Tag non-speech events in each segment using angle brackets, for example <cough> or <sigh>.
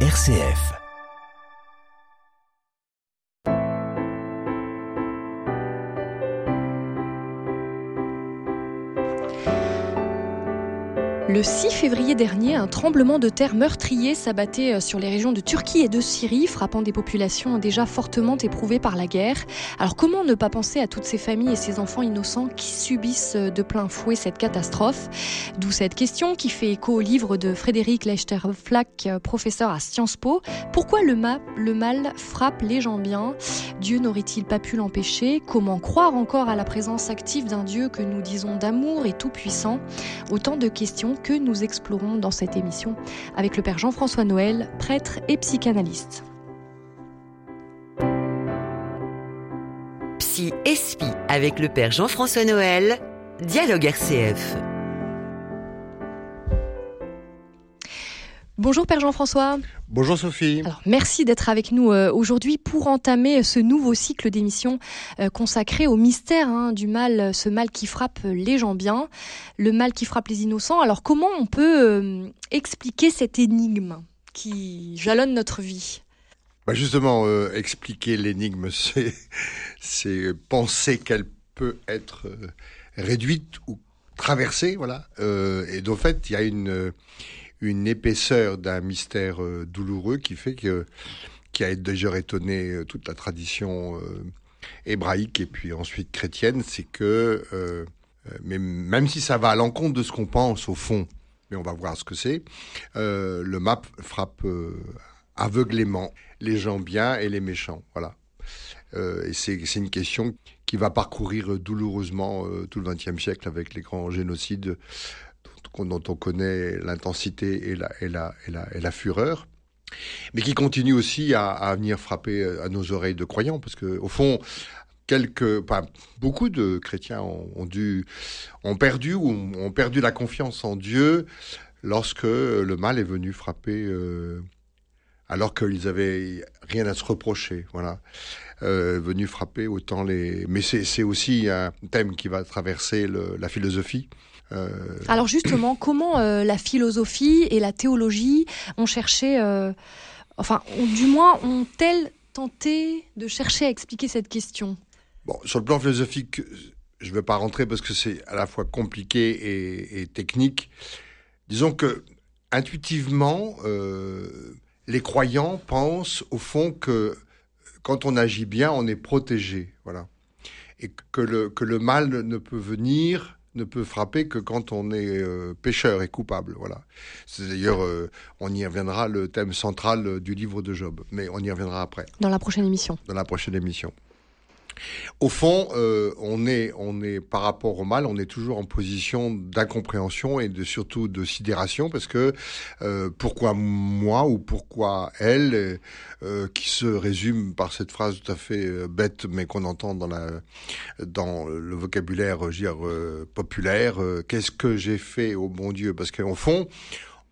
RCF. Le 6 février dernier, un tremblement de terre meurtrier s'abattait euh, sur les régions de Turquie et de Syrie, frappant des populations déjà fortement éprouvées par la guerre. Alors comment ne pas penser à toutes ces familles et ces enfants innocents qui subissent euh, de plein fouet cette catastrophe? D'où cette question qui fait écho au livre de Frédéric Lechterflack, euh, professeur à Sciences Po. Pourquoi le, le mal frappe les gens bien? Dieu n'aurait-il pas pu l'empêcher? Comment croire encore à la présence active d'un Dieu que nous disons d'amour et tout-puissant? Autant de questions que nous explorons dans cette émission avec le Père Jean-François Noël, prêtre et psychanalyste. Psy Espi avec le Père Jean-François Noël, Dialogue RCF. Bonjour Père Jean-François. Bonjour Sophie. Alors, merci d'être avec nous euh, aujourd'hui pour entamer ce nouveau cycle d'émissions euh, consacré au mystère hein, du mal, ce mal qui frappe les gens bien, le mal qui frappe les innocents. Alors comment on peut euh, expliquer cette énigme qui jalonne notre vie? Bah Justement, expliquer l'énigme, <laughs> c'est penser qu'elle peut être réduite ou traversée, voilà. et de fait, il y a une une épaisseur d'un mystère euh, douloureux qui fait que qui a déjà étonné euh, toute la tradition euh, hébraïque et puis ensuite chrétienne, c'est que mais même si ça va à l'encontre de ce qu'on pense au fond, mais on va voir ce que c'est, le map frappe aveuglément les gens bien et les méchants, voilà. et c'est une question qui va parcourir douloureusement tout le XXe siècle avec les grands génocides dont on connaît l'intensité et la, fureur, mais qui continue aussi à, venir frapper euh, à nos oreilles de croyants, parce que au fond, beaucoup de chrétiens ont, perdu ou ont perdu la confiance en Dieu lorsque le mal est venu frapper, euh, alors qu'ils avaient rien à se reprocher, voilà. Euh, venu frapper autant les. Mais c'est aussi un thème qui va traverser la philosophie. Euh, Alors justement, comment euh, la philosophie et la théologie ont cherché, euh, enfin, du moins ont-elles tenté de chercher à expliquer cette question? Bon, sur le plan philosophique, je ne vais pas rentrer parce que c'est à la fois compliqué et, et technique. Disons que intuitivement, les croyants pensent au fond que quand on agit bien, on est protégé, voilà, et que le que le mal ne peut venir ne peut frapper que quand on est euh, pécheur et coupable. Voilà. C'est d'ailleurs, euh, on y reviendra, le thème central du livre de Job, mais on y reviendra après. Dans la prochaine émission. Dans la prochaine émission. Au fond, euh, on est, on est par rapport au mal, on est toujours en position d'incompréhension et de surtout de sidération parce que euh, pourquoi moi ou pourquoi elle, euh, qui se résume par cette phrase tout à fait bête mais qu'on entend dans la dans le vocabulaire, populaire, qu'est-ce que j'ai fait au bon Dieu? Parce qu'au fond,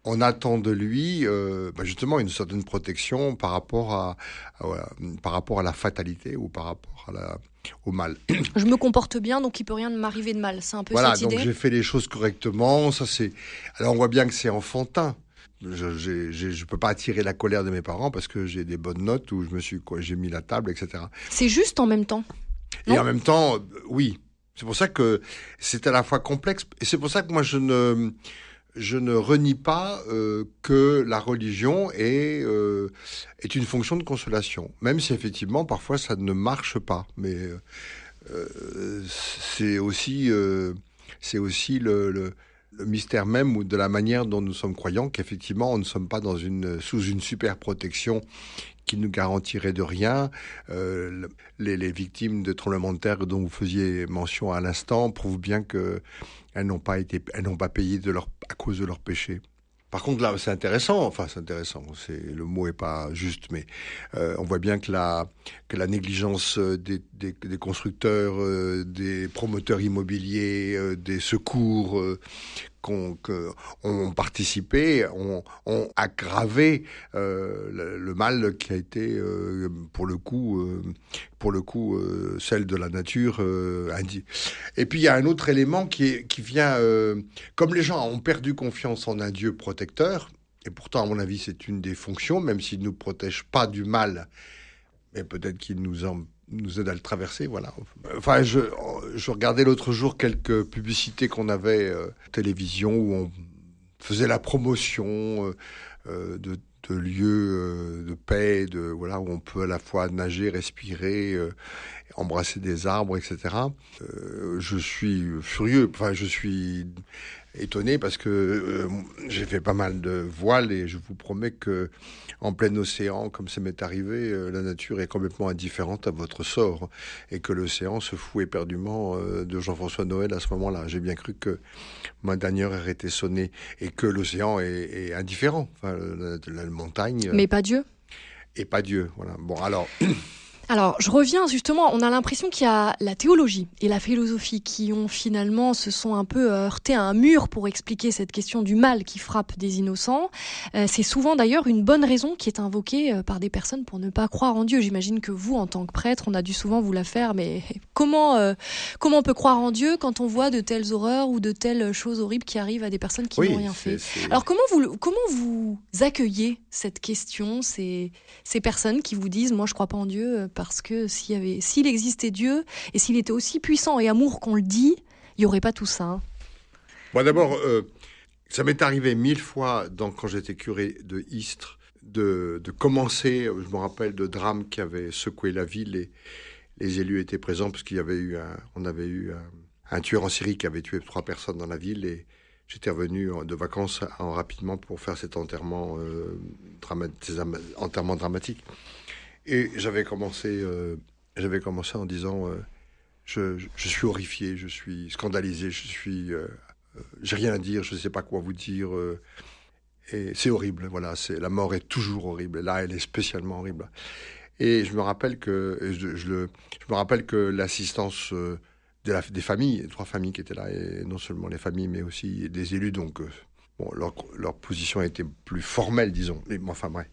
on attend de lui euh, bah justement une certaine protection par rapport à, à voilà, par rapport à la fatalité ou par rapport à la, au mal. <clears throat> Je me comporte bien, donc il peut rien m'arriver de mal. C'est un peu voilà, cette idée. donc j'ai fait les choses correctement. Ça c'est. Alors on voit bien que c'est enfantin. Je, j'ai, j'ai, je peux pas attirer la colère de mes parents parce que j'ai des bonnes notes où je me suis quoi, j'ai mis la table, etc. C'est juste en même temps. Et en même temps, oui. C'est pour ça que c'est à la fois complexe et c'est pour ça que moi je ne je ne renie pas euh, que la religion est, euh, est une fonction de consolation, même si effectivement parfois ça ne marche pas. Mais euh, c'est aussi, euh, c'est aussi le, le, le, mystère même ou de la manière dont nous sommes croyants qu'effectivement on ne sommes pas dans une, sous une super protection qui nous garantirait de rien. Euh, les, les, victimes de tremblements de terre dont vous faisiez mention à l'instant prouvent bien que elles n'ont pas été, elles n'ont pas payé de leur, à cause de leurs péchés. Par contre, là, c'est intéressant. Enfin, c'est intéressant. C'est le mot est pas juste, mais euh, on voit bien que la que la négligence des, des, des constructeurs, euh, des promoteurs immobiliers, euh, des secours euh, qu'on participé, ont, aggravé euh, le, mal qui a été euh, pour le coup, euh, pour le coup, celle de la nature. Et puis il y a un autre élément qui, qui vient, comme les gens ont perdu confiance en un Dieu protecteur, Et pourtant, à mon avis, c'est une des fonctions, même s'il ne nous protège pas du mal, mais peut-être qu'il nous, en, nous aide à le traverser. Voilà. Enfin, je, je regardais l'autre jour quelques publicités qu'on avait euh, télévision où on faisait la promotion euh, euh, de, de, lieux de paix, de voilà où on peut à la fois nager, respirer, embrasser des arbres, etc. je suis furieux. Enfin, je suis étonné parce que euh, j'ai fait pas mal de voiles et je vous promets que en plein océan, comme ça m'est arrivé, euh, la nature est complètement indifférente à votre sort et que l'océan se fout éperdument euh, de Jean-François Noël à ce moment-là. J'ai bien cru que ma dernière heure était sonnée et que l'océan est, indifférent, enfin, la, montagne. Mais pas Dieu. Et pas Dieu, voilà. Bon, alors. <clears throat> Alors, je reviens justement, on a l'impression qu'il y a la théologie et la philosophie qui ont finalement se sont un peu heurtés à un mur pour expliquer cette question du mal qui frappe des innocents. Euh, c'est souvent d'ailleurs une bonne raison qui est invoquée euh, par des personnes pour ne pas croire en Dieu. J'imagine que vous, en tant que prêtre, on a dû souvent vous la faire, mais <laughs> comment, euh, comment on peut croire en Dieu quand on voit de telles horreurs ou de telles choses horribles qui arrivent à des personnes qui n'ont rien fait? Alors, comment vous, comment vous accueillez cette question, ces, ces personnes qui vous disent, moi je crois pas en Dieu parce que s'il existait Dieu et s'il était aussi puissant et amour qu'on le dit, il n'y aurait pas tout ça. Moi, hein. d'abord, euh, ça m'est arrivé mille fois quand j'étais curé de Istres de, commencer. Je me rappelle de drames qui avaient secoué la ville et les élus étaient présents parce qu'il y avait eu un, on avait eu un, tueur en série qui avait tué trois personnes dans la ville et j'étais revenu de vacances en, rapidement pour faire cet enterrement, euh, ces enterrements dramatiques. Et j'avais commencé, euh, commencé en disant euh, je, je, suis horrifié, je suis scandalisé, je suis, euh, j'ai rien à dire, je ne sais pas quoi vous dire. et c'est horrible, voilà. La mort est toujours horrible. Là, elle est spécialement horrible. Et je me rappelle que, je, je, me rappelle que l'assistance de la, des familles, trois familles qui étaient là, et non seulement les familles, mais aussi des élus, donc bon, leur, leur position était plus formelle, disons. Mais enfin bref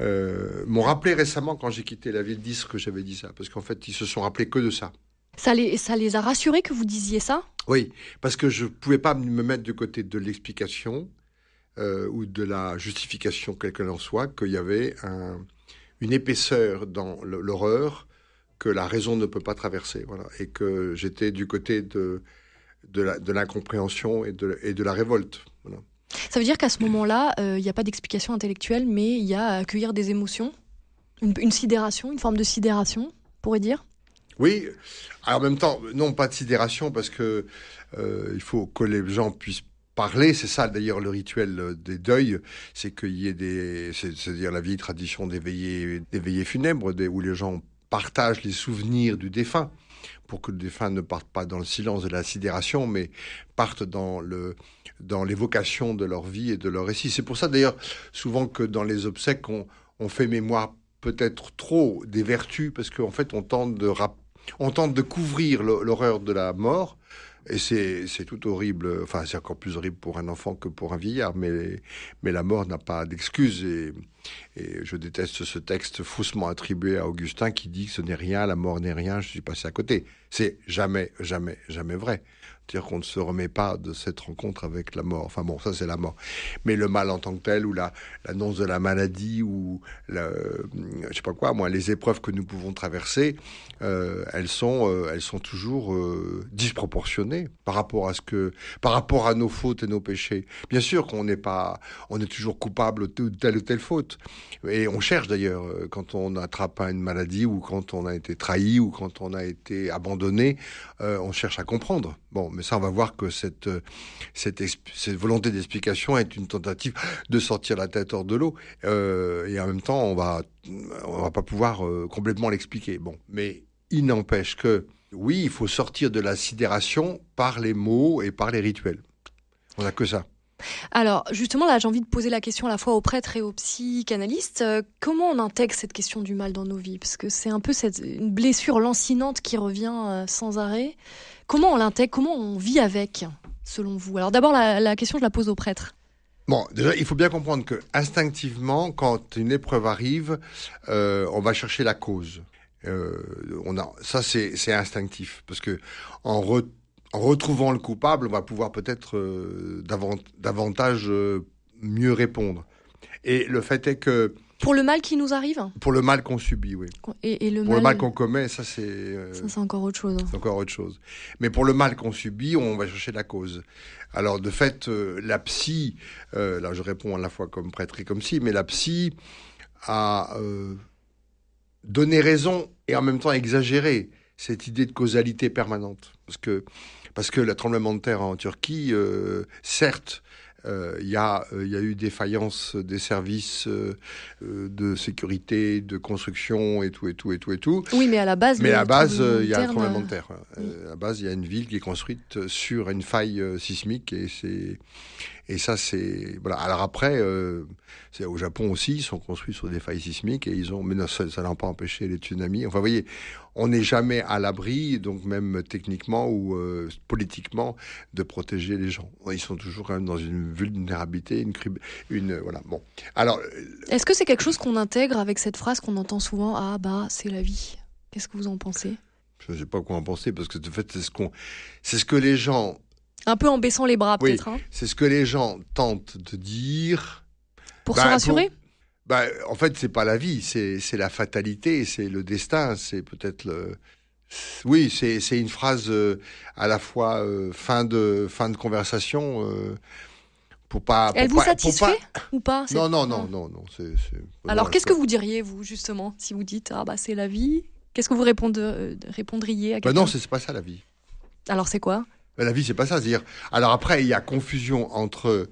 euh, m'ont rappelé récemment quand j'ai quitté la ville d'Istres que j'avais dit ça, parce qu'en fait, ils se sont rappelés que de ça. Ça les, ça les a rassurés que vous disiez ça? Oui, parce que je ne pouvais pas me mettre du côté de l'explication euh, ou de la justification, quelle qu'elle en soit, qu'il y avait un, une épaisseur dans l'horreur que la raison ne peut pas traverser. Voilà. Et que j'étais du côté de, de l'incompréhension et de, et de la révolte. Voilà. Ça veut dire qu'à ce moment-là, euh, il n'y a pas d'explication intellectuelle, mais il y a à accueillir des émotions, une, sidération, une forme de sidération, on pourrait dire? Oui, en même temps, non, pas de sidération, parce que euh, il faut que les gens puissent parler, c'est ça d'ailleurs le rituel des deuils, c'est qu'il y ait des, c'est-à-dire la vieille tradition des veillées, des veillées funèbres, où les gens partagent les souvenirs du défunt pour que le défunt ne parte pas dans le silence de la sidération, mais parte dans le dans l'évocation de leur vie et de leur récit. C'est pour ça d'ailleurs souvent que dans les obsèques on, on fait mémoire peut-être trop des vertus parce qu'en fait on tente de on tente de couvrir l'horreur de la mort et c'est, tout horrible, enfin c'est encore plus horrible pour un enfant que pour un vieillard, mais, mais la mort n'a pas d'excuse. Et, et je déteste ce texte faussement attribué à Augustin qui dit que ce n'est rien, la mort n'est rien, je suis passé à côté. C'est jamais, jamais, jamais vrai. C'est-à-dire qu'on ne se remet pas de cette rencontre avec la mort. Enfin bon, ça c'est la mort. Mais le mal en tant que tel, ou la, l'annonce de la maladie, ou la, je sais pas quoi, moi, les épreuves que nous pouvons traverser, euh, elles sont, euh, elles sont toujours euh, disproportionnées par rapport à ce que, par rapport à nos fautes et nos péchés. Bien sûr qu'on n'est pas, on est toujours coupable de telle ou telle faute, et on cherche d'ailleurs quand on attrape une maladie ou quand on a été trahi ou quand on a été abandonné, on cherche à comprendre. Bon, mais ça, on va voir que cette, cette, volonté d'explication est une tentative de sortir la tête hors de l'eau, et en même temps, on va, on va pas pouvoir complètement l'expliquer. Bon, mais il n'empêche que, oui, il faut sortir de la sidération par les mots et par les rituels. On n'a que ça. Alors, justement, là, j'ai envie de poser la question à la fois aux prêtres et aux psychanalystes. Euh, comment on intègre cette question du mal dans nos vies? Parce que c'est un peu cette, une blessure lancinante qui revient euh, sans arrêt. Comment on l'intègre Comment on vit avec, selon vous? Alors, d'abord, la, question, je la pose aux prêtres. Bon, déjà, il faut bien comprendre que instinctivement, quand une épreuve arrive, euh, on va chercher la cause. Euh, ça, c'est instinctif. Parce que en, retrouvant le coupable, on va pouvoir peut-être euh, davantage mieux répondre. Et le fait est que pour le mal qui nous arrive Pour le mal qu'on subit, oui. Et, le pour mal... le mal qu'on commet, ça c'est. Euh, ça c'est encore autre chose. C'est encore autre chose. Mais pour le mal qu'on subit, on va chercher la cause. Alors de fait, euh, la psy, euh, là je réponds à la fois comme prêtre et comme si, mais la psy a donné raison et en même temps exagéré cette idée de causalité permanente. Parce que, parce que le tremblement de terre en Turquie, certes, il y, a, euh, y a eu défaillance des services euh, de sécurité, de construction et tout, et tout, et tout, et tout. Oui, mais à la base, mais à la base, il y a un tremblement de terre. À la base, il y a une ville qui est construite sur une faille sismique et c'est et ça, c'est voilà. Alors après, euh, c'est au Japon aussi, ils sont construits sur des failles sismiques et ils ont, mais ça, n'a pas empêché les tsunamis. Enfin, vous voyez, on n'est jamais à l'abri, donc même techniquement ou euh, politiquement, de protéger les gens. Ils sont toujours quand même dans une vulnérabilité, une, une voilà. Bon. Alors, euh, est-ce que c'est quelque chose qu'on intègre avec cette phrase qu'on entend souvent Ah bah, c'est la vie. Qu'est-ce que vous en pensez? Je ne sais pas quoi en penser parce que de fait c'est ce qu'on, c'est ce que les gens un peu en baissant les bras, peut-être. Hein. C'est ce que les gens tentent de dire. Pour se bah, rassurer? Bah, En fait, c'est pas la vie, c'est la fatalité, c'est le destin, c'est peut-être le. Oui, c'est une phrase euh, à la fois euh, fin, de, fin de conversation. Euh, pour pas, Elle vous satisfait ou pas Non, non, non, non, non. Alors, qu'est-ce que vous diriez, vous, justement, si vous dites Ah, bah, c'est la vie? Qu'est-ce que vous répondriez à bah Non, c'est pas ça la vie. Alors, c'est quoi? La vie, c'est pas ça. dire alors après, il y a confusion entre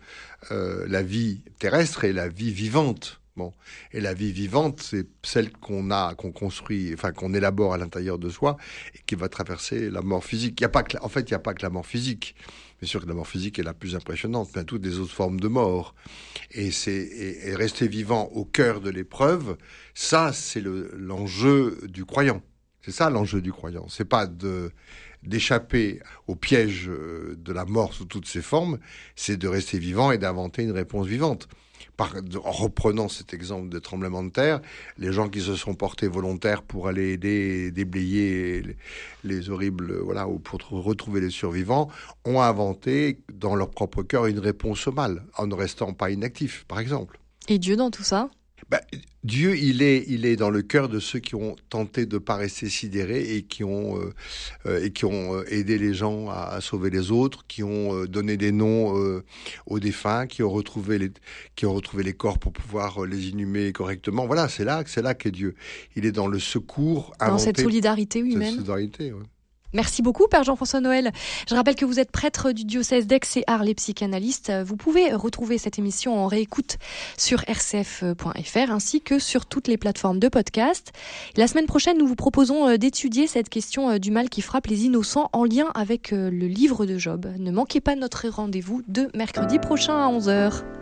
euh, la vie terrestre et la vie vivante. Bon, et la vie vivante, c'est celle qu'on a, qu'on construit, enfin qu'on élabore à l'intérieur de soi et qui va traverser la mort physique. Il y a pas en fait, il n'y a pas que la mort physique. Bien sûr que la mort physique est la plus impressionnante, mais toutes les autres formes de mort. Et c'est et, rester vivant au cœur de l'épreuve, ça, c'est l'enjeu du croyant. C'est ça l'enjeu du croyant. C'est pas de d'échapper au piège euh, de la mort sous toutes ses formes, c'est de rester vivant et d'inventer une réponse vivante. Par, en reprenant cet exemple de tremblement de terre, les gens qui se sont portés volontaires pour aller aider, déblayer les, horribles, voilà, ou pour retrouver les survivants, ont inventé dans leur propre cœur une réponse au mal, en ne restant pas inactifs, par exemple. Et Dieu dans tout ça? Bah, Dieu, il est, il est dans le cœur de ceux qui ont tenté de pas rester sidérés et qui ont, euh, euh, et qui ont euh, aidé les gens à, sauver les autres, qui ont donné des noms aux défunts, qui ont retrouvé les, qui ont retrouvé les corps pour pouvoir les inhumer correctement. Voilà, c'est là, c'est là qu'est Dieu. Il est dans le secours, dans cette solidarité humaine. Cette solidarité, Merci beaucoup, Père Jean-François Noël. Je rappelle que vous êtes prêtre du diocèse d'Aix et Arles psychanalyste. Vous pouvez retrouver cette émission en réécoute sur rcf.fr ainsi que sur toutes les plateformes de podcast. La semaine prochaine, nous vous proposons euh, d'étudier cette question euh, du mal qui frappe les innocents en lien avec euh, le livre de Job. Ne manquez pas notre rendez-vous de mercredi prochain à 11h.